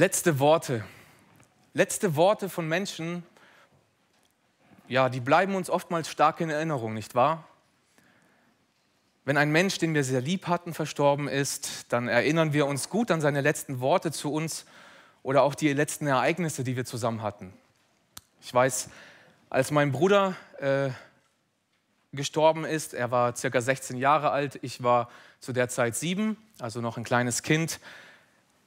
Letzte Worte. Letzte Worte von Menschen, ja, die bleiben uns oftmals stark in Erinnerung, nicht wahr? Wenn ein Mensch, den wir sehr lieb hatten, verstorben ist, dann erinnern wir uns gut an seine letzten Worte zu uns oder auch die letzten Ereignisse, die wir zusammen hatten. Ich weiß, als mein Bruder äh, gestorben ist, er war circa 16 Jahre alt, ich war zu der Zeit sieben, also noch ein kleines Kind.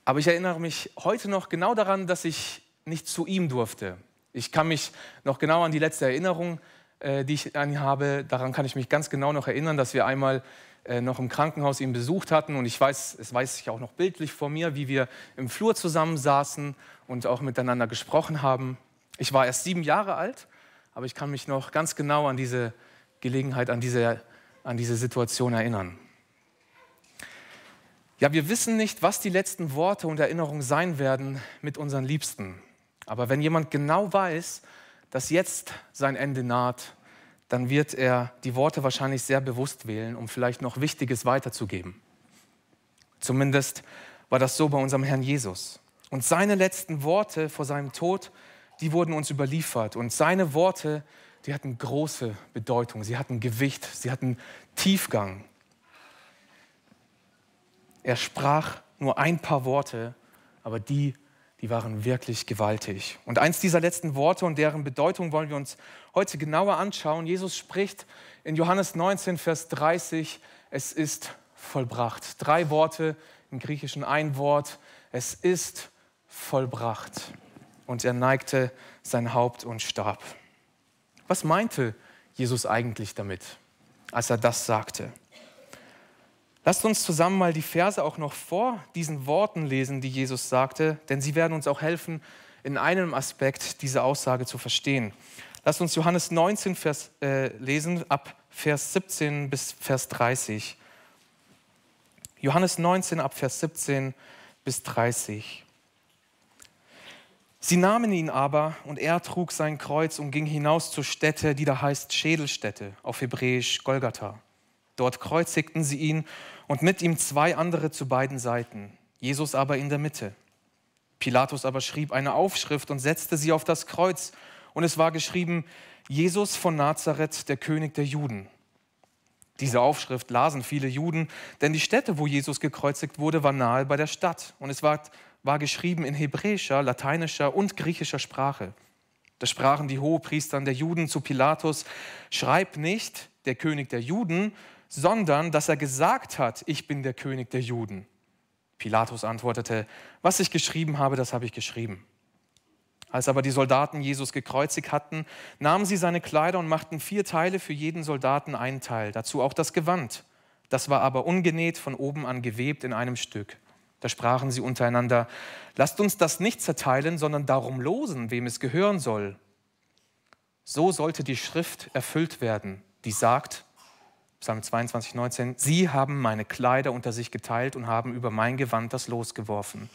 Aber ich erinnere mich heute noch genau daran, dass ich nicht zu ihm durfte. Ich kann mich noch genau an die letzte Erinnerung, äh, die ich an ihn habe, daran kann ich mich ganz genau noch erinnern, dass wir einmal äh, noch im Krankenhaus ihn besucht hatten. Und ich weiß, es weiß ich auch noch bildlich vor mir, wie wir im Flur zusammensaßen und auch miteinander gesprochen haben. Ich war erst sieben Jahre alt, aber ich kann mich noch ganz genau an diese Gelegenheit, an diese, an diese Situation erinnern. Ja, wir wissen nicht, was die letzten Worte und Erinnerungen sein werden mit unseren Liebsten. Aber wenn jemand genau weiß, dass jetzt sein Ende naht, dann wird er die Worte wahrscheinlich sehr bewusst wählen, um vielleicht noch Wichtiges weiterzugeben. Zumindest war das so bei unserem Herrn Jesus. Und seine letzten Worte vor seinem Tod, die wurden uns überliefert. Und seine Worte, die hatten große Bedeutung, sie hatten Gewicht, sie hatten Tiefgang. Er sprach nur ein paar Worte, aber die, die waren wirklich gewaltig. Und eins dieser letzten Worte und deren Bedeutung wollen wir uns heute genauer anschauen. Jesus spricht in Johannes 19, Vers 30, es ist vollbracht. Drei Worte im Griechischen, ein Wort, es ist vollbracht. Und er neigte sein Haupt und starb. Was meinte Jesus eigentlich damit, als er das sagte? Lasst uns zusammen mal die Verse auch noch vor diesen Worten lesen, die Jesus sagte, denn sie werden uns auch helfen, in einem Aspekt diese Aussage zu verstehen. Lasst uns Johannes 19 Vers, äh, lesen, ab Vers 17 bis Vers 30. Johannes 19 ab Vers 17 bis 30. Sie nahmen ihn aber und er trug sein Kreuz und ging hinaus zur Stätte, die da heißt Schädelstätte, auf Hebräisch Golgatha. Dort kreuzigten sie ihn und mit ihm zwei andere zu beiden Seiten, Jesus aber in der Mitte. Pilatus aber schrieb eine Aufschrift und setzte sie auf das Kreuz, und es war geschrieben, Jesus von Nazareth, der König der Juden. Diese Aufschrift lasen viele Juden, denn die Stätte, wo Jesus gekreuzigt wurde, war nahe bei der Stadt, und es war, war geschrieben in hebräischer, lateinischer und griechischer Sprache. Da sprachen die Hohepriestern der Juden zu Pilatus, schreib nicht der König der Juden, sondern dass er gesagt hat, ich bin der König der Juden. Pilatus antwortete, was ich geschrieben habe, das habe ich geschrieben. Als aber die Soldaten Jesus gekreuzigt hatten, nahmen sie seine Kleider und machten vier Teile für jeden Soldaten einen Teil, dazu auch das Gewand. Das war aber ungenäht von oben an gewebt in einem Stück. Da sprachen sie untereinander, lasst uns das nicht zerteilen, sondern darum losen, wem es gehören soll. So sollte die Schrift erfüllt werden, die sagt, Psalm 22, 19, Sie haben meine Kleider unter sich geteilt und haben über mein Gewand das Los geworfen.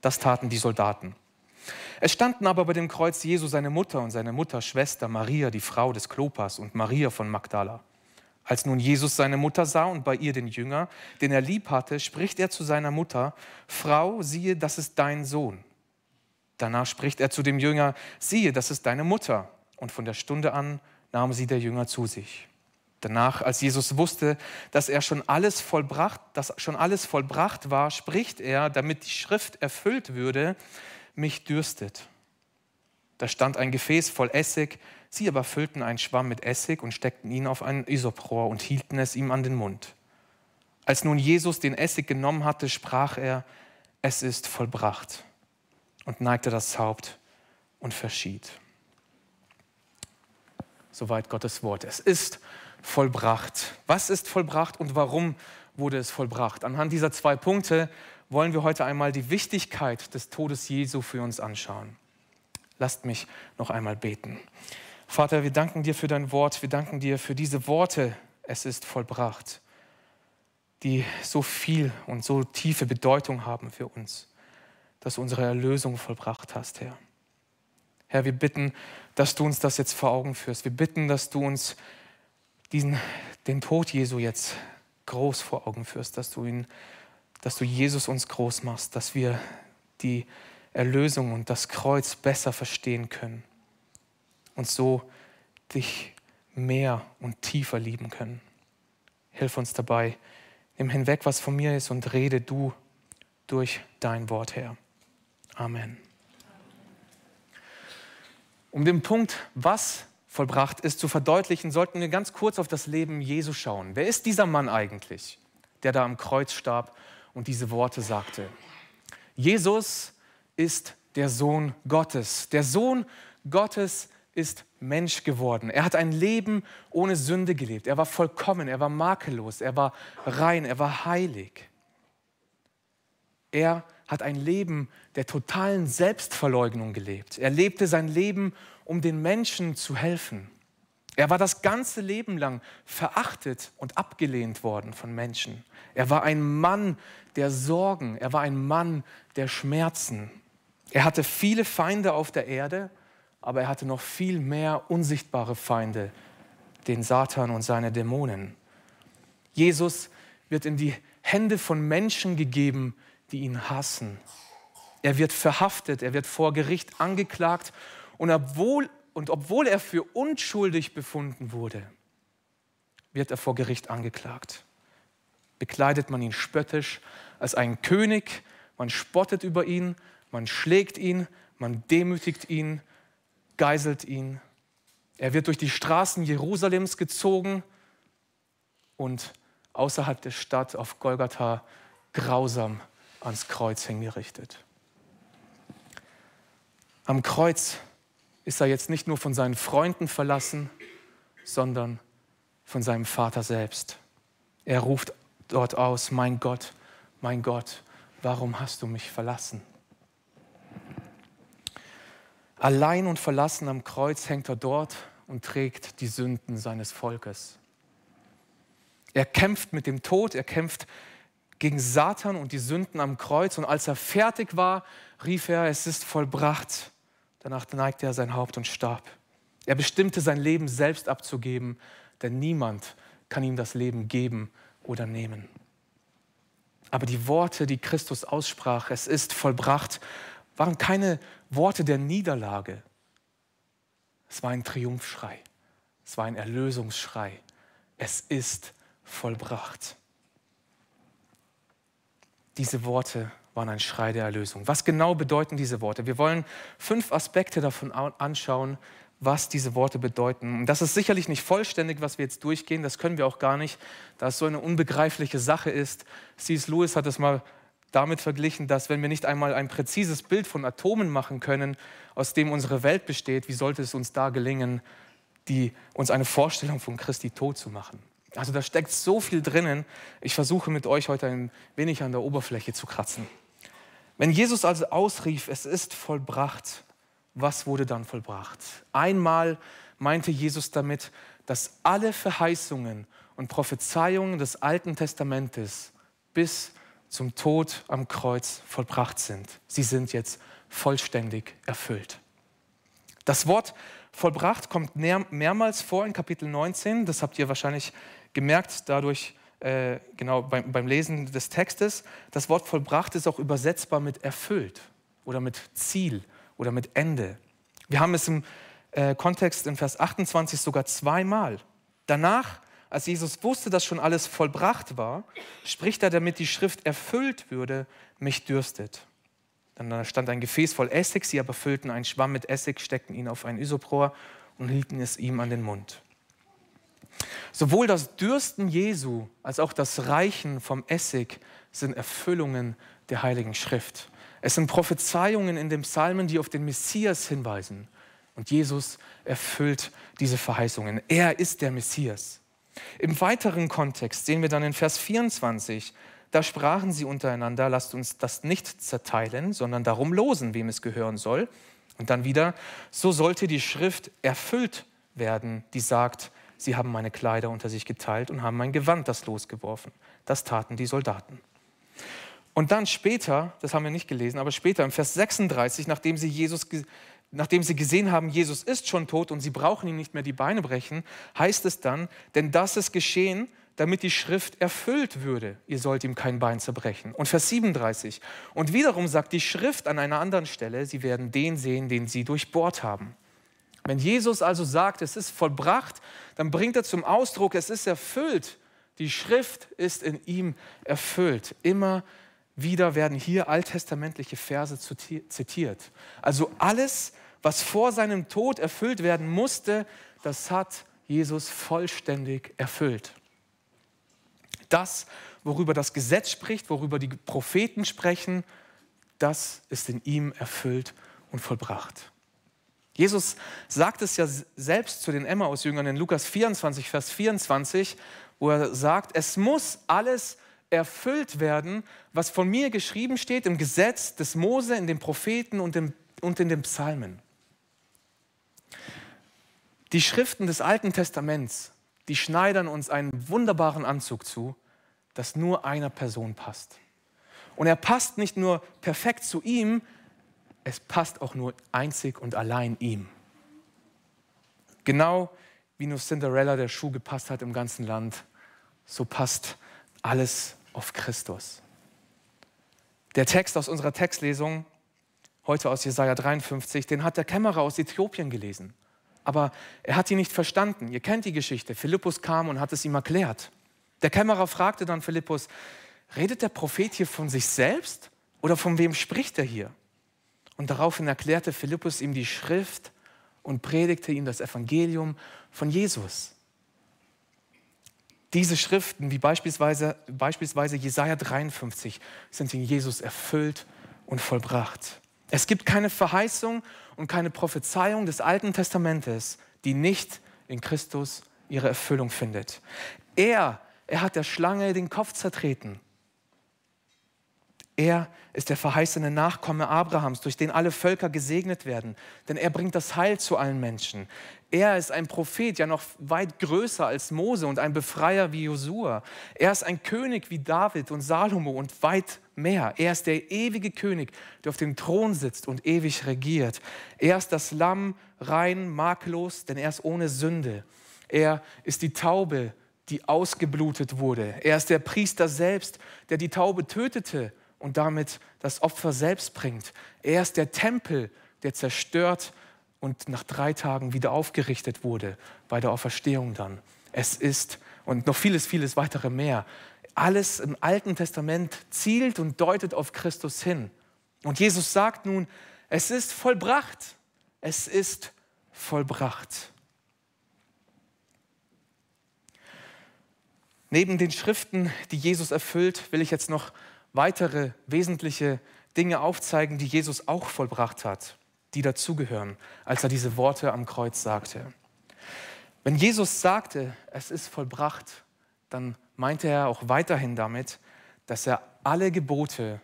Das taten die Soldaten. Es standen aber bei dem Kreuz Jesu seine Mutter und seine Mutter Schwester Maria, die Frau des Klopas, und Maria von Magdala. Als nun Jesus seine Mutter sah und bei ihr den Jünger, den er lieb hatte, spricht er zu seiner Mutter, Frau, siehe, das ist dein Sohn. Danach spricht er zu dem Jünger, siehe, das ist deine Mutter. Und von der Stunde an nahm sie der Jünger zu sich. Danach, als Jesus wusste, dass er schon alles vollbracht, dass schon alles vollbracht war, spricht er, damit die Schrift erfüllt würde, mich dürstet. Da stand ein Gefäß voll Essig, sie aber füllten einen Schwamm mit Essig und steckten ihn auf ein Isoprohr und hielten es ihm an den Mund. Als nun Jesus den Essig genommen hatte, sprach er, es ist vollbracht und neigte das Haupt und verschied. Soweit Gottes Wort. Es ist vollbracht. Was ist vollbracht und warum wurde es vollbracht? Anhand dieser zwei Punkte wollen wir heute einmal die Wichtigkeit des Todes Jesu für uns anschauen. Lasst mich noch einmal beten. Vater, wir danken dir für dein Wort, wir danken dir für diese Worte, es ist vollbracht, die so viel und so tiefe Bedeutung haben für uns, dass du unsere Erlösung vollbracht hast, Herr. Herr, wir bitten, dass du uns das jetzt vor Augen führst. Wir bitten, dass du uns diesen, den Tod Jesu jetzt groß vor Augen führst, dass du ihn, dass du Jesus uns groß machst, dass wir die Erlösung und das Kreuz besser verstehen können und so dich mehr und tiefer lieben können. Hilf uns dabei. Nimm hinweg, was von mir ist und rede du durch dein Wort her. Amen. Um den Punkt, was vollbracht ist, zu verdeutlichen, sollten wir ganz kurz auf das Leben Jesu schauen. Wer ist dieser Mann eigentlich, der da am Kreuz starb und diese Worte sagte? Jesus ist der Sohn Gottes. Der Sohn Gottes ist Mensch geworden. Er hat ein Leben ohne Sünde gelebt. Er war vollkommen, er war makellos, er war rein, er war heilig. Er hat ein Leben der totalen Selbstverleugnung gelebt. Er lebte sein Leben, um den Menschen zu helfen. Er war das ganze Leben lang verachtet und abgelehnt worden von Menschen. Er war ein Mann der Sorgen, er war ein Mann der Schmerzen. Er hatte viele Feinde auf der Erde, aber er hatte noch viel mehr unsichtbare Feinde, den Satan und seine Dämonen. Jesus wird in die Hände von Menschen gegeben, die ihn hassen. Er wird verhaftet, er wird vor Gericht angeklagt und obwohl, und obwohl er für unschuldig befunden wurde, wird er vor Gericht angeklagt. Bekleidet man ihn spöttisch als einen König, man spottet über ihn, man schlägt ihn, man demütigt ihn, geiselt ihn. Er wird durch die Straßen Jerusalems gezogen und außerhalb der Stadt auf Golgatha grausam ans Kreuz hingerichtet. Am Kreuz ist er jetzt nicht nur von seinen Freunden verlassen, sondern von seinem Vater selbst. Er ruft dort aus, mein Gott, mein Gott, warum hast du mich verlassen? Allein und verlassen am Kreuz hängt er dort und trägt die Sünden seines Volkes. Er kämpft mit dem Tod, er kämpft gegen Satan und die Sünden am Kreuz. Und als er fertig war, rief er, es ist vollbracht. Danach neigte er sein Haupt und starb. Er bestimmte sein Leben selbst abzugeben, denn niemand kann ihm das Leben geben oder nehmen. Aber die Worte, die Christus aussprach, es ist vollbracht, waren keine Worte der Niederlage. Es war ein Triumphschrei. Es war ein Erlösungsschrei. Es ist vollbracht. Diese Worte waren ein Schrei der Erlösung. Was genau bedeuten diese Worte? Wir wollen fünf Aspekte davon anschauen, was diese Worte bedeuten. Und das ist sicherlich nicht vollständig, was wir jetzt durchgehen, das können wir auch gar nicht, da es so eine unbegreifliche Sache ist. C.S. Lewis hat es mal damit verglichen, dass wenn wir nicht einmal ein präzises Bild von Atomen machen können, aus dem unsere Welt besteht, wie sollte es uns da gelingen, die, uns eine Vorstellung von Christi Tod zu machen? Also da steckt so viel drinnen. Ich versuche mit euch heute ein wenig an der Oberfläche zu kratzen. Wenn Jesus also ausrief, es ist vollbracht, was wurde dann vollbracht? Einmal meinte Jesus damit, dass alle Verheißungen und Prophezeiungen des Alten Testamentes bis zum Tod am Kreuz vollbracht sind. Sie sind jetzt vollständig erfüllt. Das Wort vollbracht kommt mehrmals vor in Kapitel 19. Das habt ihr wahrscheinlich gemerkt dadurch, äh, genau beim, beim Lesen des Textes. Das Wort vollbracht ist auch übersetzbar mit erfüllt oder mit Ziel oder mit Ende. Wir haben es im äh, Kontext in Vers 28 sogar zweimal. Danach, als Jesus wusste, dass schon alles vollbracht war, spricht er, damit die Schrift erfüllt würde, mich dürstet. Dann stand ein Gefäß voll Essig, sie aber füllten einen Schwamm mit Essig, steckten ihn auf ein Isopror und hielten es ihm an den Mund. Sowohl das Dürsten Jesu als auch das Reichen vom Essig sind Erfüllungen der Heiligen Schrift. Es sind Prophezeiungen in den Psalmen, die auf den Messias hinweisen. Und Jesus erfüllt diese Verheißungen. Er ist der Messias. Im weiteren Kontext sehen wir dann in Vers 24, da sprachen sie untereinander, lasst uns das nicht zerteilen, sondern darum losen, wem es gehören soll. Und dann wieder, so sollte die Schrift erfüllt werden, die sagt, sie haben meine Kleider unter sich geteilt und haben mein Gewand das losgeworfen. Das taten die Soldaten. Und dann später, das haben wir nicht gelesen, aber später im Vers 36, nachdem sie, Jesus, nachdem sie gesehen haben, Jesus ist schon tot und sie brauchen ihm nicht mehr die Beine brechen, heißt es dann, denn das ist geschehen, damit die Schrift erfüllt würde. Ihr sollt ihm kein Bein zerbrechen. Und Vers 37. Und wiederum sagt die Schrift an einer anderen Stelle, sie werden den sehen, den sie durchbohrt haben. Wenn Jesus also sagt, es ist vollbracht, dann bringt er zum Ausdruck, es ist erfüllt. Die Schrift ist in ihm erfüllt. Immer wieder werden hier alttestamentliche Verse zitiert. Also alles, was vor seinem Tod erfüllt werden musste, das hat Jesus vollständig erfüllt. Das, worüber das Gesetz spricht, worüber die Propheten sprechen, das ist in ihm erfüllt und vollbracht. Jesus sagt es ja selbst zu den Emmaus-Jüngern in Lukas 24, Vers 24, wo er sagt, es muss alles erfüllt werden, was von mir geschrieben steht im Gesetz des Mose, in den Propheten und, im, und in den Psalmen. Die Schriften des Alten Testaments, die schneidern uns einen wunderbaren Anzug zu, das nur einer Person passt. Und er passt nicht nur perfekt zu ihm, es passt auch nur einzig und allein ihm. Genau wie nur Cinderella der Schuh gepasst hat im ganzen Land, so passt alles auf Christus. Der Text aus unserer Textlesung, heute aus Jesaja 53, den hat der Kämmerer aus Äthiopien gelesen aber er hat ihn nicht verstanden. Ihr kennt die Geschichte. Philippus kam und hat es ihm erklärt. Der Kämmerer fragte dann Philippus, redet der Prophet hier von sich selbst oder von wem spricht er hier? Und daraufhin erklärte Philippus ihm die Schrift und predigte ihm das Evangelium von Jesus. Diese Schriften, wie beispielsweise, beispielsweise Jesaja 53, sind in Jesus erfüllt und vollbracht. Es gibt keine Verheißung und keine Prophezeiung des Alten Testamentes, die nicht in Christus ihre Erfüllung findet. Er, er hat der Schlange den Kopf zertreten. Er ist der verheißene Nachkomme Abrahams, durch den alle Völker gesegnet werden, denn er bringt das Heil zu allen Menschen. Er ist ein Prophet, ja noch weit größer als Mose und ein Befreier wie Josua. Er ist ein König wie David und Salomo und weit mehr. Er ist der ewige König, der auf dem Thron sitzt und ewig regiert. Er ist das Lamm, rein, makellos, denn er ist ohne Sünde. Er ist die Taube, die ausgeblutet wurde. Er ist der Priester selbst, der die Taube tötete und damit das Opfer selbst bringt. Er ist der Tempel, der zerstört und nach drei Tagen wieder aufgerichtet wurde, bei der Auferstehung dann. Es ist und noch vieles, vieles weitere mehr. Alles im Alten Testament zielt und deutet auf Christus hin. Und Jesus sagt nun, es ist vollbracht. Es ist vollbracht. Neben den Schriften, die Jesus erfüllt, will ich jetzt noch weitere wesentliche Dinge aufzeigen, die Jesus auch vollbracht hat die dazugehören, als er diese Worte am Kreuz sagte. Wenn Jesus sagte, es ist vollbracht, dann meinte er auch weiterhin damit, dass er alle Gebote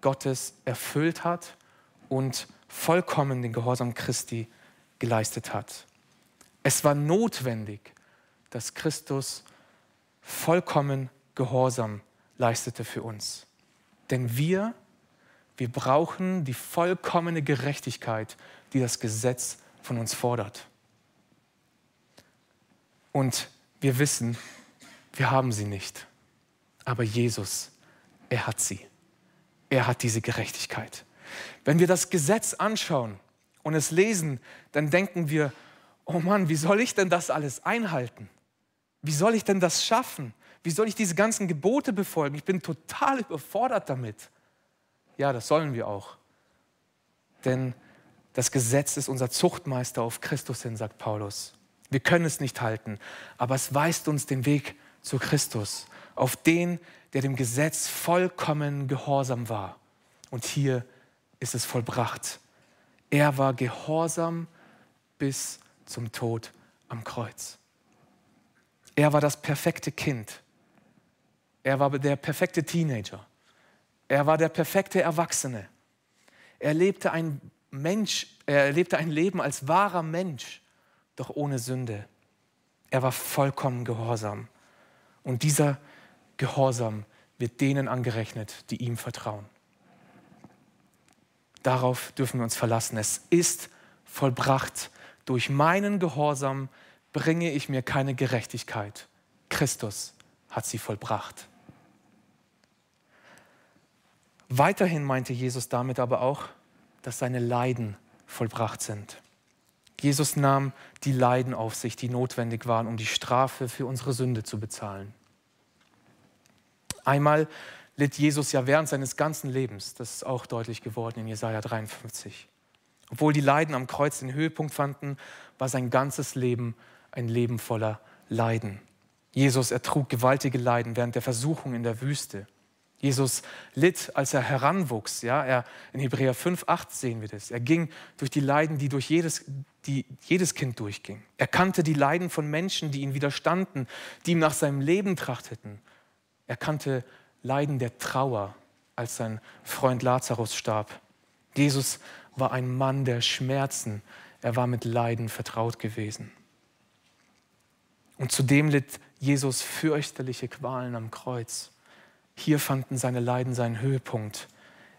Gottes erfüllt hat und vollkommen den Gehorsam Christi geleistet hat. Es war notwendig, dass Christus vollkommen Gehorsam leistete für uns. Denn wir wir brauchen die vollkommene Gerechtigkeit, die das Gesetz von uns fordert. Und wir wissen, wir haben sie nicht. Aber Jesus, er hat sie. Er hat diese Gerechtigkeit. Wenn wir das Gesetz anschauen und es lesen, dann denken wir, oh Mann, wie soll ich denn das alles einhalten? Wie soll ich denn das schaffen? Wie soll ich diese ganzen Gebote befolgen? Ich bin total überfordert damit. Ja, das sollen wir auch. Denn das Gesetz ist unser Zuchtmeister auf Christus hin, sagt Paulus. Wir können es nicht halten, aber es weist uns den Weg zu Christus, auf den, der dem Gesetz vollkommen gehorsam war. Und hier ist es vollbracht. Er war gehorsam bis zum Tod am Kreuz. Er war das perfekte Kind. Er war der perfekte Teenager. Er war der perfekte Erwachsene. Er lebte ein Mensch, er lebte ein Leben als wahrer Mensch, doch ohne Sünde. Er war vollkommen gehorsam. Und dieser Gehorsam wird denen angerechnet, die ihm vertrauen. Darauf dürfen wir uns verlassen. Es ist vollbracht. Durch meinen Gehorsam bringe ich mir keine Gerechtigkeit. Christus hat sie vollbracht. Weiterhin meinte Jesus damit aber auch, dass seine Leiden vollbracht sind. Jesus nahm die Leiden auf sich, die notwendig waren, um die Strafe für unsere Sünde zu bezahlen. Einmal litt Jesus ja während seines ganzen Lebens, das ist auch deutlich geworden in Jesaja 53. Obwohl die Leiden am Kreuz den Höhepunkt fanden, war sein ganzes Leben ein Leben voller Leiden. Jesus ertrug gewaltige Leiden während der Versuchung in der Wüste. Jesus litt, als er heranwuchs. Ja, er, in Hebräer 5, 8 sehen wir das. Er ging durch die Leiden, die durch jedes, die jedes Kind durchging. Er kannte die Leiden von Menschen, die ihm widerstanden, die ihm nach seinem Leben trachteten. Er kannte Leiden der Trauer, als sein Freund Lazarus starb. Jesus war ein Mann der Schmerzen. Er war mit Leiden vertraut gewesen. Und zudem litt Jesus fürchterliche Qualen am Kreuz. Hier fanden seine Leiden seinen Höhepunkt.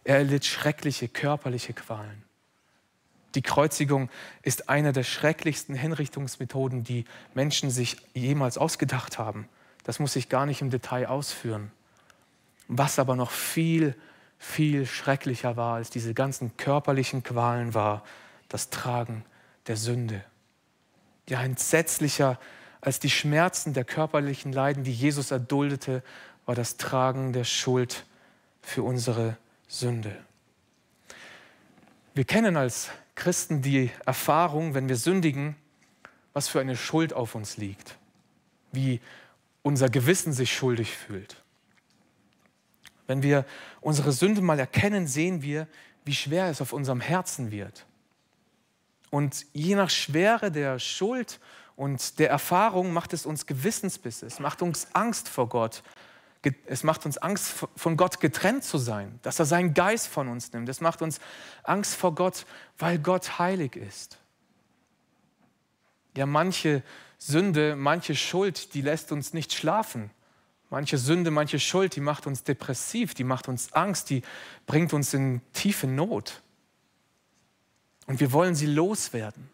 Er erlitt schreckliche körperliche Qualen. Die Kreuzigung ist eine der schrecklichsten Hinrichtungsmethoden, die Menschen sich jemals ausgedacht haben. Das muss ich gar nicht im Detail ausführen. Was aber noch viel, viel schrecklicher war als diese ganzen körperlichen Qualen, war das Tragen der Sünde. Ja, entsetzlicher als die Schmerzen der körperlichen Leiden, die Jesus erduldete, war das Tragen der Schuld für unsere Sünde. Wir kennen als Christen die Erfahrung, wenn wir sündigen, was für eine Schuld auf uns liegt, wie unser Gewissen sich schuldig fühlt. Wenn wir unsere Sünde mal erkennen, sehen wir, wie schwer es auf unserem Herzen wird. Und je nach Schwere der Schuld und der Erfahrung macht es uns Gewissensbisse, es macht uns Angst vor Gott, es macht uns Angst, von Gott getrennt zu sein, dass er seinen Geist von uns nimmt. Es macht uns Angst vor Gott, weil Gott heilig ist. Ja, manche Sünde, manche Schuld, die lässt uns nicht schlafen. Manche Sünde, manche Schuld, die macht uns depressiv, die macht uns Angst, die bringt uns in tiefe Not. Und wir wollen sie loswerden.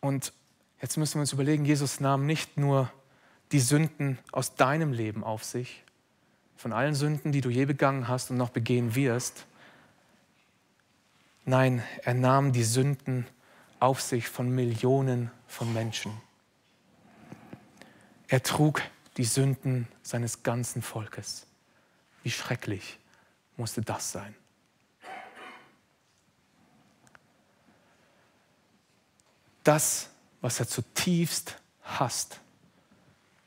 Und jetzt müssen wir uns überlegen, Jesus nahm nicht nur die Sünden aus deinem Leben auf sich, von allen Sünden, die du je begangen hast und noch begehen wirst. Nein, er nahm die Sünden auf sich von Millionen von Menschen. Er trug die Sünden seines ganzen Volkes. Wie schrecklich musste das sein? Das, was er zutiefst hasst,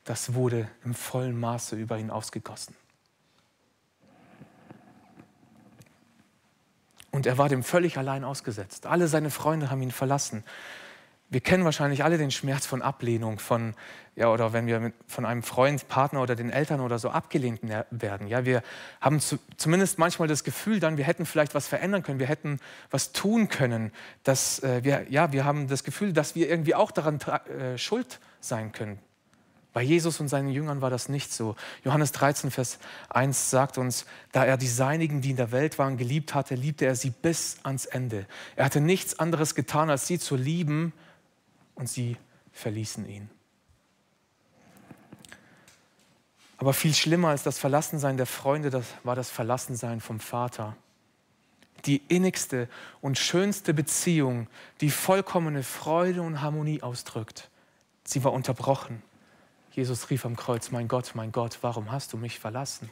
das wurde im vollen Maße über ihn ausgegossen. Und er war dem völlig allein ausgesetzt. Alle seine Freunde haben ihn verlassen. Wir kennen wahrscheinlich alle den Schmerz von Ablehnung, von, ja, oder wenn wir mit, von einem Freund, Partner oder den Eltern oder so abgelehnt werden. Ja, wir haben zu, zumindest manchmal das Gefühl dann, wir hätten vielleicht was verändern können, wir hätten was tun können. Dass, äh, wir, ja, wir haben das Gefühl, dass wir irgendwie auch daran äh, schuld sein können. Bei Jesus und seinen Jüngern war das nicht so. Johannes 13, Vers 1 sagt uns, da er die Seinigen, die in der Welt waren, geliebt hatte, liebte er sie bis ans Ende. Er hatte nichts anderes getan, als sie zu lieben und sie verließen ihn. Aber viel schlimmer als das Verlassensein der Freunde, das war das Verlassensein vom Vater. Die innigste und schönste Beziehung, die vollkommene Freude und Harmonie ausdrückt. Sie war unterbrochen. Jesus rief am Kreuz, mein Gott, mein Gott, warum hast du mich verlassen?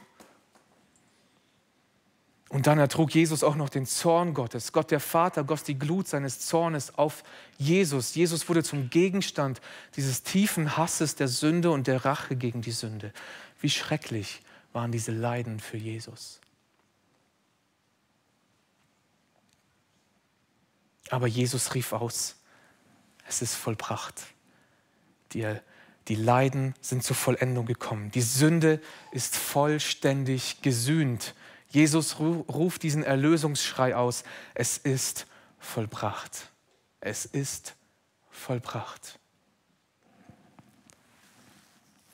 Und dann ertrug Jesus auch noch den Zorn Gottes. Gott der Vater goss die Glut seines Zornes auf Jesus. Jesus wurde zum Gegenstand dieses tiefen Hasses der Sünde und der Rache gegen die Sünde. Wie schrecklich waren diese Leiden für Jesus. Aber Jesus rief aus, es ist vollbracht. Die die Leiden sind zur Vollendung gekommen. Die Sünde ist vollständig gesühnt. Jesus ruft diesen Erlösungsschrei aus. Es ist vollbracht. Es ist vollbracht.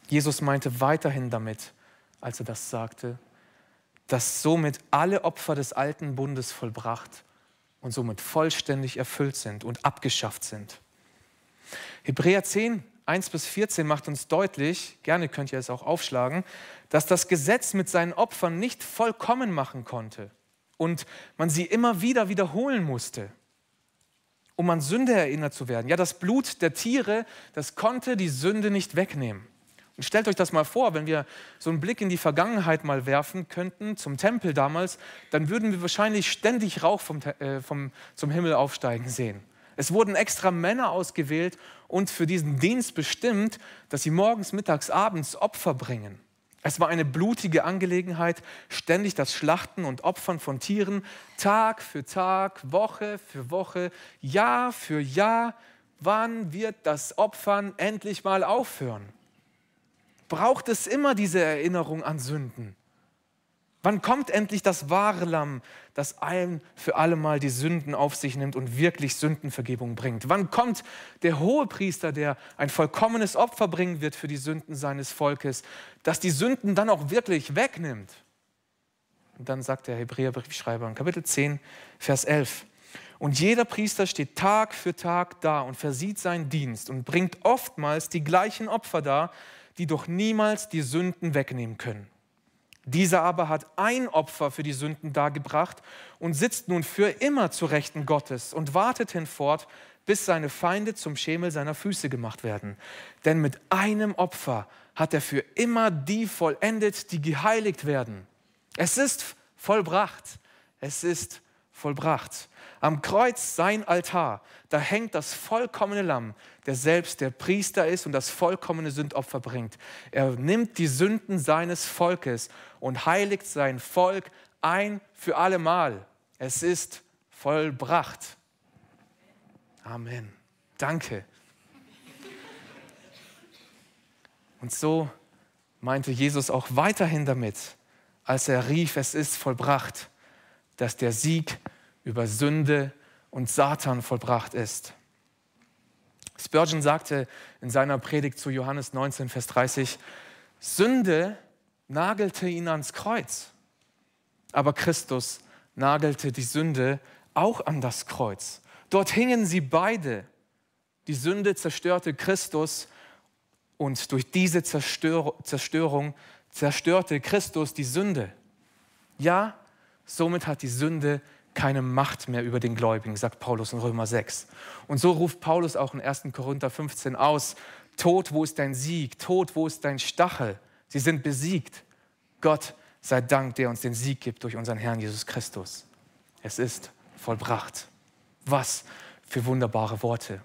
Jesus meinte weiterhin damit, als er das sagte, dass somit alle Opfer des alten Bundes vollbracht und somit vollständig erfüllt sind und abgeschafft sind. Hebräer 10 1 bis 14 macht uns deutlich, gerne könnt ihr es auch aufschlagen, dass das Gesetz mit seinen Opfern nicht vollkommen machen konnte und man sie immer wieder wiederholen musste, um an Sünde erinnert zu werden. Ja, das Blut der Tiere, das konnte die Sünde nicht wegnehmen. Und stellt euch das mal vor, wenn wir so einen Blick in die Vergangenheit mal werfen könnten, zum Tempel damals, dann würden wir wahrscheinlich ständig Rauch vom, äh, vom, zum Himmel aufsteigen sehen. Es wurden extra Männer ausgewählt und für diesen Dienst bestimmt, dass sie morgens, mittags, abends Opfer bringen. Es war eine blutige Angelegenheit, ständig das Schlachten und Opfern von Tieren, Tag für Tag, Woche für Woche, Jahr für Jahr. Wann wird das Opfern endlich mal aufhören? Braucht es immer diese Erinnerung an Sünden? Wann kommt endlich das wahre Lamm, das ein für allemal die Sünden auf sich nimmt und wirklich Sündenvergebung bringt? Wann kommt der hohe Priester, der ein vollkommenes Opfer bringen wird für die Sünden seines Volkes, das die Sünden dann auch wirklich wegnimmt? Und dann sagt der Hebräerbriefschreiber in Kapitel 10, Vers 11, und jeder Priester steht Tag für Tag da und versieht seinen Dienst und bringt oftmals die gleichen Opfer dar, die doch niemals die Sünden wegnehmen können. Dieser aber hat ein Opfer für die Sünden dargebracht und sitzt nun für immer zu Rechten Gottes und wartet hinfort, bis seine Feinde zum Schemel seiner Füße gemacht werden. Denn mit einem Opfer hat er für immer die vollendet, die geheiligt werden. Es ist vollbracht. Es ist vollbracht. Am Kreuz sein Altar, da hängt das vollkommene Lamm, der selbst der Priester ist und das vollkommene Sündopfer bringt. Er nimmt die Sünden seines Volkes und heiligt sein Volk ein für allemal. Es ist vollbracht. Amen. Danke. Und so meinte Jesus auch weiterhin damit, als er rief, es ist vollbracht, dass der Sieg über Sünde und Satan vollbracht ist. Spurgeon sagte in seiner Predigt zu Johannes 19, Vers 30, Sünde nagelte ihn ans Kreuz, aber Christus nagelte die Sünde auch an das Kreuz. Dort hingen sie beide. Die Sünde zerstörte Christus und durch diese Zerstörung zerstörte Christus die Sünde. Ja, somit hat die Sünde keine Macht mehr über den Gläubigen, sagt Paulus in Römer 6. Und so ruft Paulus auch in 1. Korinther 15 aus, Tod, wo ist dein Sieg? Tod, wo ist dein Stachel? Sie sind besiegt. Gott sei Dank, der uns den Sieg gibt durch unseren Herrn Jesus Christus. Es ist vollbracht. Was für wunderbare Worte.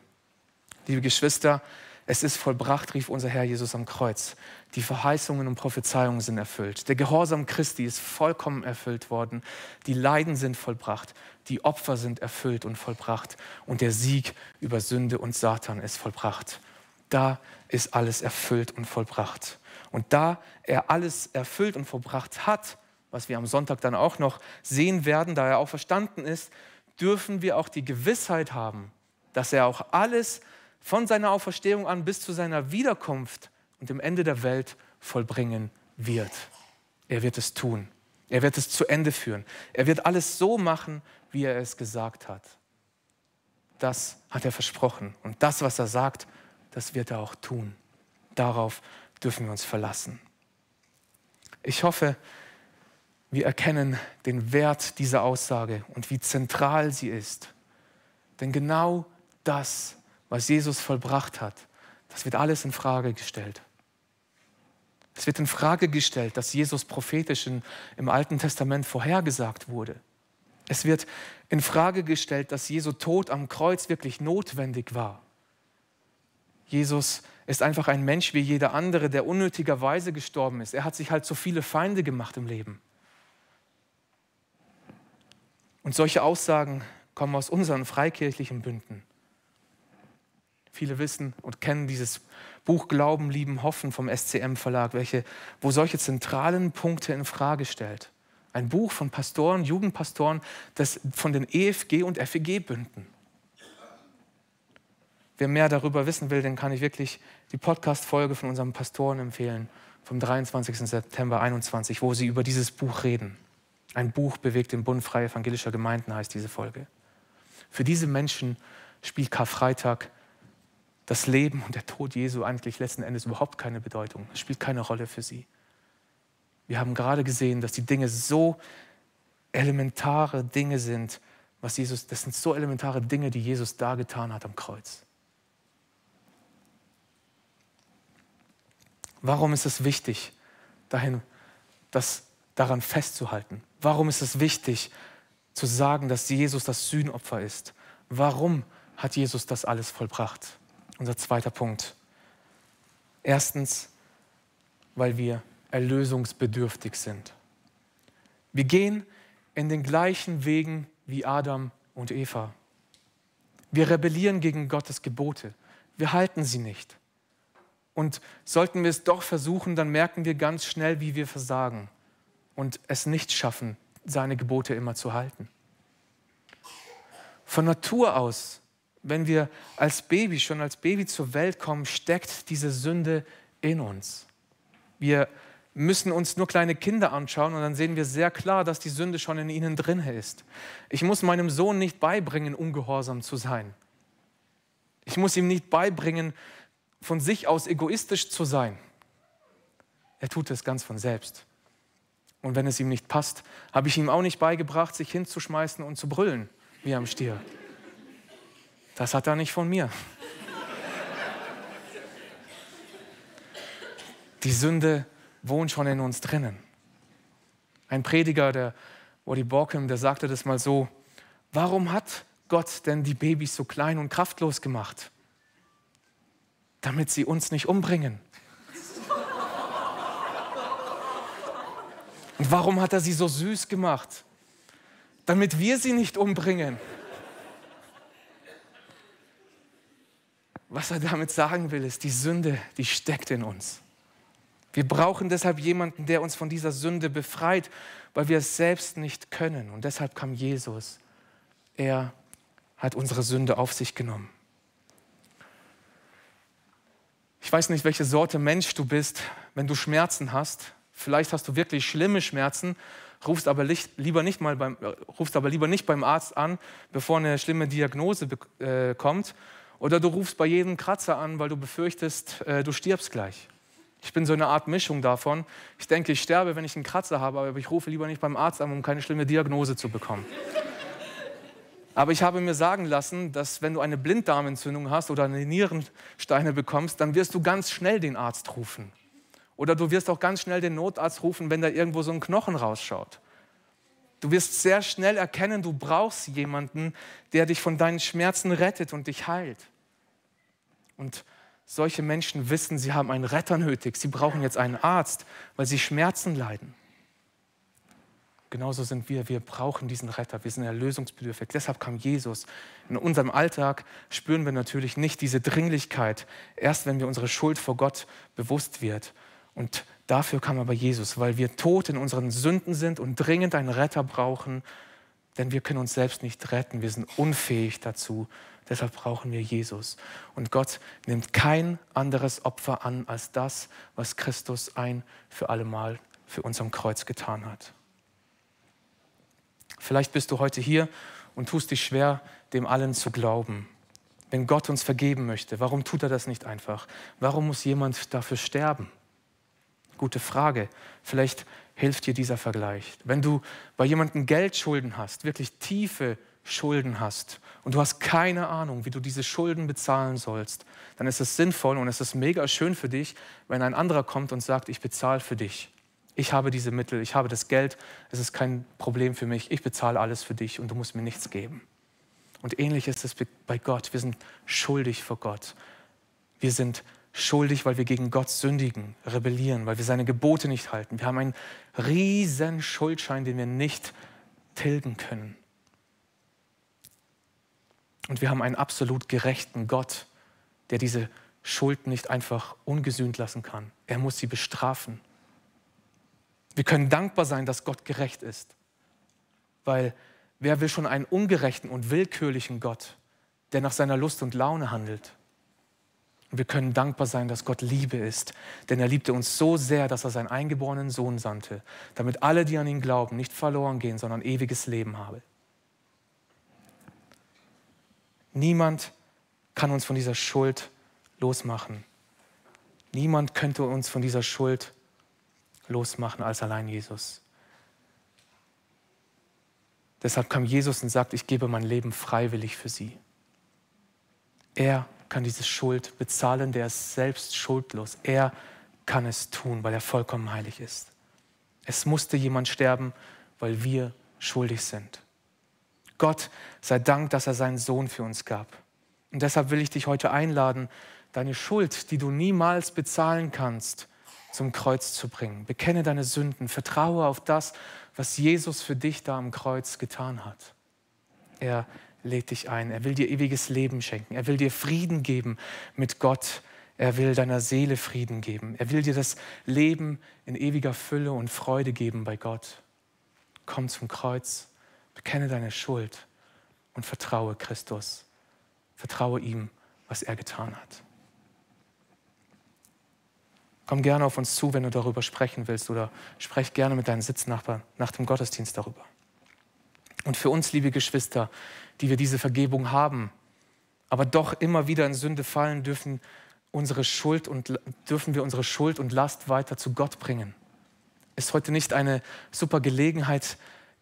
Liebe Geschwister, es ist vollbracht, rief unser Herr Jesus am Kreuz. Die Verheißungen und Prophezeiungen sind erfüllt. Der Gehorsam Christi ist vollkommen erfüllt worden. Die Leiden sind vollbracht. Die Opfer sind erfüllt und vollbracht. Und der Sieg über Sünde und Satan ist vollbracht. Da ist alles erfüllt und vollbracht. Und da er alles erfüllt und vollbracht hat, was wir am Sonntag dann auch noch sehen werden, da er auch verstanden ist, dürfen wir auch die Gewissheit haben, dass er auch alles von seiner Auferstehung an bis zu seiner Wiederkunft und dem Ende der Welt vollbringen wird. Er wird es tun. Er wird es zu Ende führen. Er wird alles so machen, wie er es gesagt hat. Das hat er versprochen. Und das, was er sagt, das wird er auch tun. Darauf dürfen wir uns verlassen. Ich hoffe, wir erkennen den Wert dieser Aussage und wie zentral sie ist. Denn genau das was Jesus vollbracht hat, das wird alles in Frage gestellt. Es wird in Frage gestellt, dass Jesus prophetisch in, im Alten Testament vorhergesagt wurde. Es wird in Frage gestellt, dass Jesu Tod am Kreuz wirklich notwendig war. Jesus ist einfach ein Mensch wie jeder andere, der unnötigerweise gestorben ist. Er hat sich halt so viele Feinde gemacht im Leben. Und solche Aussagen kommen aus unseren freikirchlichen Bünden. Viele wissen und kennen dieses Buch Glauben, Lieben, Hoffen vom SCM Verlag, welche, wo solche zentralen Punkte in Frage stellt. Ein Buch von Pastoren, Jugendpastoren, das von den EFG und FEG-Bünden. Wer mehr darüber wissen will, den kann ich wirklich die Podcast-Folge von unserem Pastoren empfehlen, vom 23. September 21, wo sie über dieses Buch reden. Ein Buch bewegt den Bund Freie Evangelischer Gemeinden, heißt diese Folge. Für diese Menschen spielt Karfreitag das Leben und der Tod Jesu eigentlich letzten Endes überhaupt keine Bedeutung. Es spielt keine Rolle für sie. Wir haben gerade gesehen, dass die Dinge so elementare Dinge sind, was Jesus, das sind so elementare Dinge, die Jesus da getan hat am Kreuz. Warum ist es wichtig, dahin, das daran festzuhalten? Warum ist es wichtig, zu sagen, dass Jesus das Sühnopfer ist? Warum hat Jesus das alles vollbracht? Unser zweiter Punkt. Erstens, weil wir erlösungsbedürftig sind. Wir gehen in den gleichen Wegen wie Adam und Eva. Wir rebellieren gegen Gottes Gebote. Wir halten sie nicht. Und sollten wir es doch versuchen, dann merken wir ganz schnell, wie wir versagen und es nicht schaffen, seine Gebote immer zu halten. Von Natur aus, wenn wir als Baby, schon als Baby zur Welt kommen, steckt diese Sünde in uns. Wir müssen uns nur kleine Kinder anschauen und dann sehen wir sehr klar, dass die Sünde schon in ihnen drin ist. Ich muss meinem Sohn nicht beibringen, ungehorsam zu sein. Ich muss ihm nicht beibringen, von sich aus egoistisch zu sein. Er tut es ganz von selbst. Und wenn es ihm nicht passt, habe ich ihm auch nicht beigebracht, sich hinzuschmeißen und zu brüllen wie am Stier. Das hat er nicht von mir. Die Sünde wohnt schon in uns drinnen. Ein Prediger, der Woody Borkham, der sagte das mal so, warum hat Gott denn die Babys so klein und kraftlos gemacht? Damit sie uns nicht umbringen. Und warum hat er sie so süß gemacht? Damit wir sie nicht umbringen. Was er damit sagen will, ist, die Sünde, die steckt in uns. Wir brauchen deshalb jemanden, der uns von dieser Sünde befreit, weil wir es selbst nicht können. Und deshalb kam Jesus. Er hat unsere Sünde auf sich genommen. Ich weiß nicht, welche Sorte Mensch du bist, wenn du Schmerzen hast. Vielleicht hast du wirklich schlimme Schmerzen, rufst aber, lieber nicht mal beim, rufst aber lieber nicht beim Arzt an, bevor eine schlimme Diagnose äh, kommt. Oder du rufst bei jedem Kratzer an, weil du befürchtest, äh, du stirbst gleich. Ich bin so eine Art Mischung davon. Ich denke, ich sterbe, wenn ich einen Kratzer habe, aber ich rufe lieber nicht beim Arzt an, um keine schlimme Diagnose zu bekommen. Aber ich habe mir sagen lassen, dass wenn du eine Blinddarmentzündung hast oder eine Nierensteine bekommst, dann wirst du ganz schnell den Arzt rufen. Oder du wirst auch ganz schnell den Notarzt rufen, wenn da irgendwo so ein Knochen rausschaut. Du wirst sehr schnell erkennen, du brauchst jemanden, der dich von deinen Schmerzen rettet und dich heilt. Und solche Menschen wissen, sie haben einen Retter nötig. Sie brauchen jetzt einen Arzt, weil sie Schmerzen leiden. Genauso sind wir. Wir brauchen diesen Retter. Wir sind erlösungsbedürftig. Deshalb kam Jesus. In unserem Alltag spüren wir natürlich nicht diese Dringlichkeit, erst wenn wir unsere Schuld vor Gott bewusst wird. Und dafür kam aber Jesus, weil wir tot in unseren Sünden sind und dringend einen Retter brauchen, denn wir können uns selbst nicht retten. Wir sind unfähig dazu. Deshalb brauchen wir Jesus. Und Gott nimmt kein anderes Opfer an als das, was Christus ein für allemal für uns am Kreuz getan hat. Vielleicht bist du heute hier und tust dich schwer, dem allen zu glauben. Wenn Gott uns vergeben möchte, warum tut er das nicht einfach? Warum muss jemand dafür sterben? Gute Frage. Vielleicht hilft dir dieser Vergleich. Wenn du bei jemandem Geldschulden hast, wirklich tiefe Schulden hast und du hast keine Ahnung, wie du diese Schulden bezahlen sollst, dann ist es sinnvoll und es ist mega schön für dich, wenn ein anderer kommt und sagt, ich bezahle für dich ich habe diese Mittel, ich habe das Geld, es ist kein Problem für mich, ich bezahle alles für dich und du musst mir nichts geben. Und ähnlich ist es bei Gott. Wir sind schuldig vor Gott. Wir sind schuldig, weil wir gegen Gott sündigen, rebellieren, weil wir seine Gebote nicht halten. Wir haben einen riesen Schuldschein, den wir nicht tilgen können. Und wir haben einen absolut gerechten Gott, der diese Schuld nicht einfach ungesühnt lassen kann. Er muss sie bestrafen. Wir können dankbar sein, dass Gott gerecht ist. Weil wer will schon einen ungerechten und willkürlichen Gott, der nach seiner Lust und Laune handelt? Und wir können dankbar sein, dass Gott Liebe ist, denn er liebte uns so sehr, dass er seinen eingeborenen Sohn sandte, damit alle, die an ihn glauben, nicht verloren gehen, sondern ewiges Leben haben. Niemand kann uns von dieser Schuld losmachen. Niemand könnte uns von dieser Schuld losmachen als allein Jesus. Deshalb kam Jesus und sagt, ich gebe mein Leben freiwillig für sie. Er kann diese Schuld bezahlen, der ist selbst schuldlos. Er kann es tun, weil er vollkommen heilig ist. Es musste jemand sterben, weil wir schuldig sind. Gott sei Dank, dass er seinen Sohn für uns gab. Und deshalb will ich dich heute einladen, deine Schuld, die du niemals bezahlen kannst, zum Kreuz zu bringen. Bekenne deine Sünden, vertraue auf das, was Jesus für dich da am Kreuz getan hat. Er lädt dich ein, er will dir ewiges Leben schenken, er will dir Frieden geben mit Gott, er will deiner Seele Frieden geben, er will dir das Leben in ewiger Fülle und Freude geben bei Gott. Komm zum Kreuz, bekenne deine Schuld und vertraue Christus. Vertraue ihm, was er getan hat. Komm gerne auf uns zu, wenn du darüber sprechen willst oder sprech gerne mit deinen Sitznachbarn nach dem Gottesdienst darüber. Und für uns, liebe Geschwister, die wir diese Vergebung haben, aber doch immer wieder in Sünde fallen, dürfen, unsere Schuld und, dürfen wir unsere Schuld und Last weiter zu Gott bringen. Ist heute nicht eine super Gelegenheit,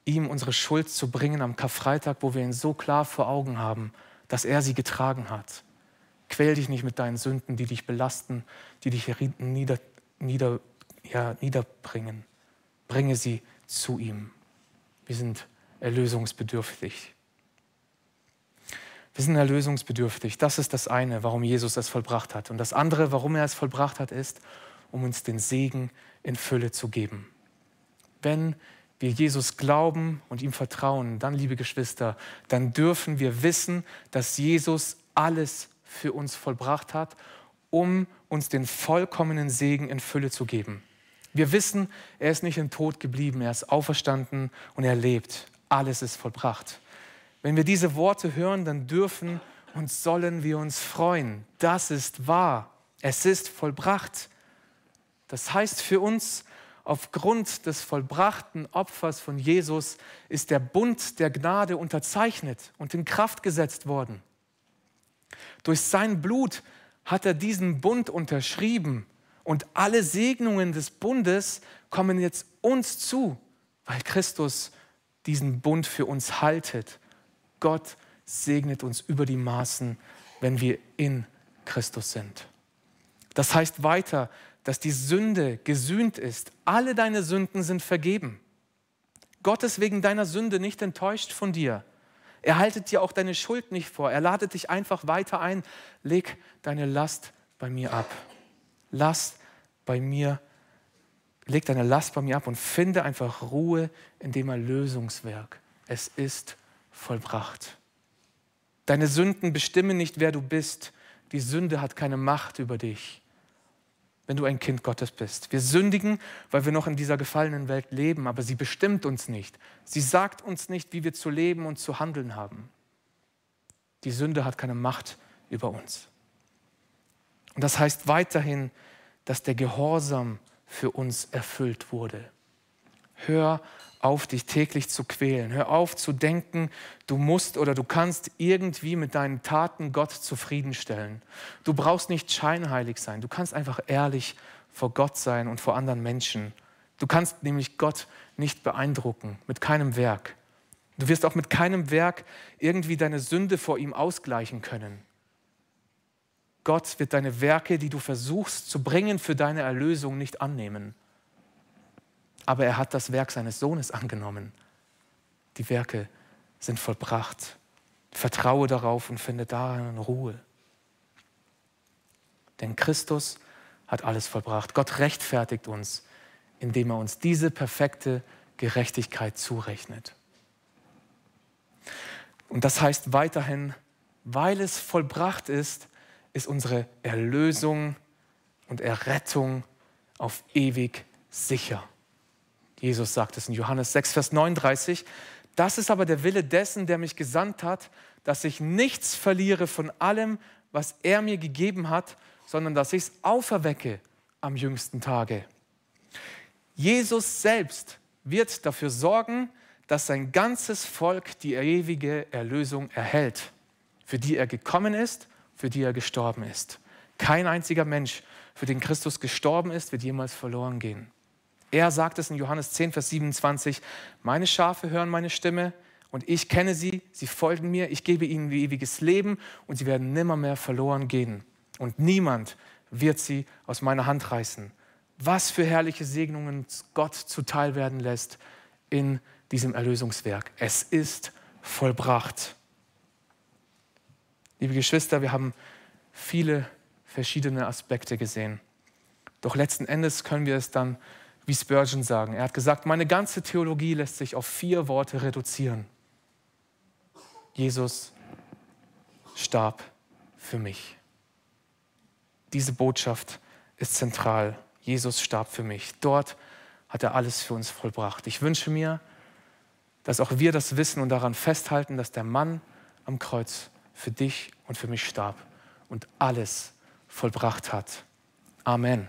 ihm unsere Schuld zu bringen am Karfreitag, wo wir ihn so klar vor Augen haben, dass er sie getragen hat. Quäl dich nicht mit deinen Sünden, die dich belasten, die dich nieder, nieder, ja, niederbringen. Bringe sie zu ihm. Wir sind erlösungsbedürftig. Wir sind erlösungsbedürftig. Das ist das eine, warum Jesus es vollbracht hat. Und das andere, warum er es vollbracht hat, ist, um uns den Segen in Fülle zu geben. Wenn wir Jesus glauben und ihm vertrauen, dann, liebe Geschwister, dann dürfen wir wissen, dass Jesus alles für uns vollbracht hat, um uns den vollkommenen Segen in Fülle zu geben. Wir wissen, er ist nicht im Tod geblieben, er ist auferstanden und er lebt. Alles ist vollbracht. Wenn wir diese Worte hören, dann dürfen und sollen wir uns freuen. Das ist wahr. Es ist vollbracht. Das heißt für uns, Aufgrund des vollbrachten Opfers von Jesus ist der Bund der Gnade unterzeichnet und in Kraft gesetzt worden. Durch sein Blut hat er diesen Bund unterschrieben und alle Segnungen des Bundes kommen jetzt uns zu, weil Christus diesen Bund für uns haltet. Gott segnet uns über die Maßen, wenn wir in Christus sind. Das heißt weiter, dass die Sünde gesühnt ist. Alle deine Sünden sind vergeben. Gott ist wegen deiner Sünde nicht enttäuscht von dir. Er haltet dir auch deine Schuld nicht vor. Er ladet dich einfach weiter ein. Leg deine Last bei mir ab. Last bei mir. Leg deine Last bei mir ab und finde einfach Ruhe in dem Erlösungswerk. Es ist vollbracht. Deine Sünden bestimmen nicht, wer du bist. Die Sünde hat keine Macht über dich wenn du ein Kind Gottes bist. Wir sündigen, weil wir noch in dieser gefallenen Welt leben, aber sie bestimmt uns nicht. Sie sagt uns nicht, wie wir zu leben und zu handeln haben. Die Sünde hat keine Macht über uns. Und das heißt weiterhin, dass der Gehorsam für uns erfüllt wurde. Hör auf, dich täglich zu quälen. Hör auf zu denken, du musst oder du kannst irgendwie mit deinen Taten Gott zufriedenstellen. Du brauchst nicht scheinheilig sein. Du kannst einfach ehrlich vor Gott sein und vor anderen Menschen. Du kannst nämlich Gott nicht beeindrucken mit keinem Werk. Du wirst auch mit keinem Werk irgendwie deine Sünde vor ihm ausgleichen können. Gott wird deine Werke, die du versuchst zu bringen für deine Erlösung, nicht annehmen aber er hat das Werk seines Sohnes angenommen. Die Werke sind vollbracht. Vertraue darauf und finde darin Ruhe. Denn Christus hat alles vollbracht. Gott rechtfertigt uns, indem er uns diese perfekte Gerechtigkeit zurechnet. Und das heißt weiterhin, weil es vollbracht ist, ist unsere Erlösung und Errettung auf ewig sicher. Jesus sagt es in Johannes 6, Vers 39. Das ist aber der Wille dessen, der mich gesandt hat, dass ich nichts verliere von allem, was er mir gegeben hat, sondern dass ich es auferwecke am jüngsten Tage. Jesus selbst wird dafür sorgen, dass sein ganzes Volk die ewige Erlösung erhält, für die er gekommen ist, für die er gestorben ist. Kein einziger Mensch, für den Christus gestorben ist, wird jemals verloren gehen. Er sagt es in Johannes 10, Vers 27, meine Schafe hören meine Stimme und ich kenne sie, sie folgen mir, ich gebe ihnen ewiges Leben und sie werden nimmermehr verloren gehen. Und niemand wird sie aus meiner Hand reißen. Was für herrliche Segnungen Gott zuteil werden lässt in diesem Erlösungswerk. Es ist vollbracht. Liebe Geschwister, wir haben viele verschiedene Aspekte gesehen. Doch letzten Endes können wir es dann wie Spurgeon sagen. Er hat gesagt, meine ganze Theologie lässt sich auf vier Worte reduzieren. Jesus starb für mich. Diese Botschaft ist zentral. Jesus starb für mich. Dort hat er alles für uns vollbracht. Ich wünsche mir, dass auch wir das wissen und daran festhalten, dass der Mann am Kreuz für dich und für mich starb und alles vollbracht hat. Amen.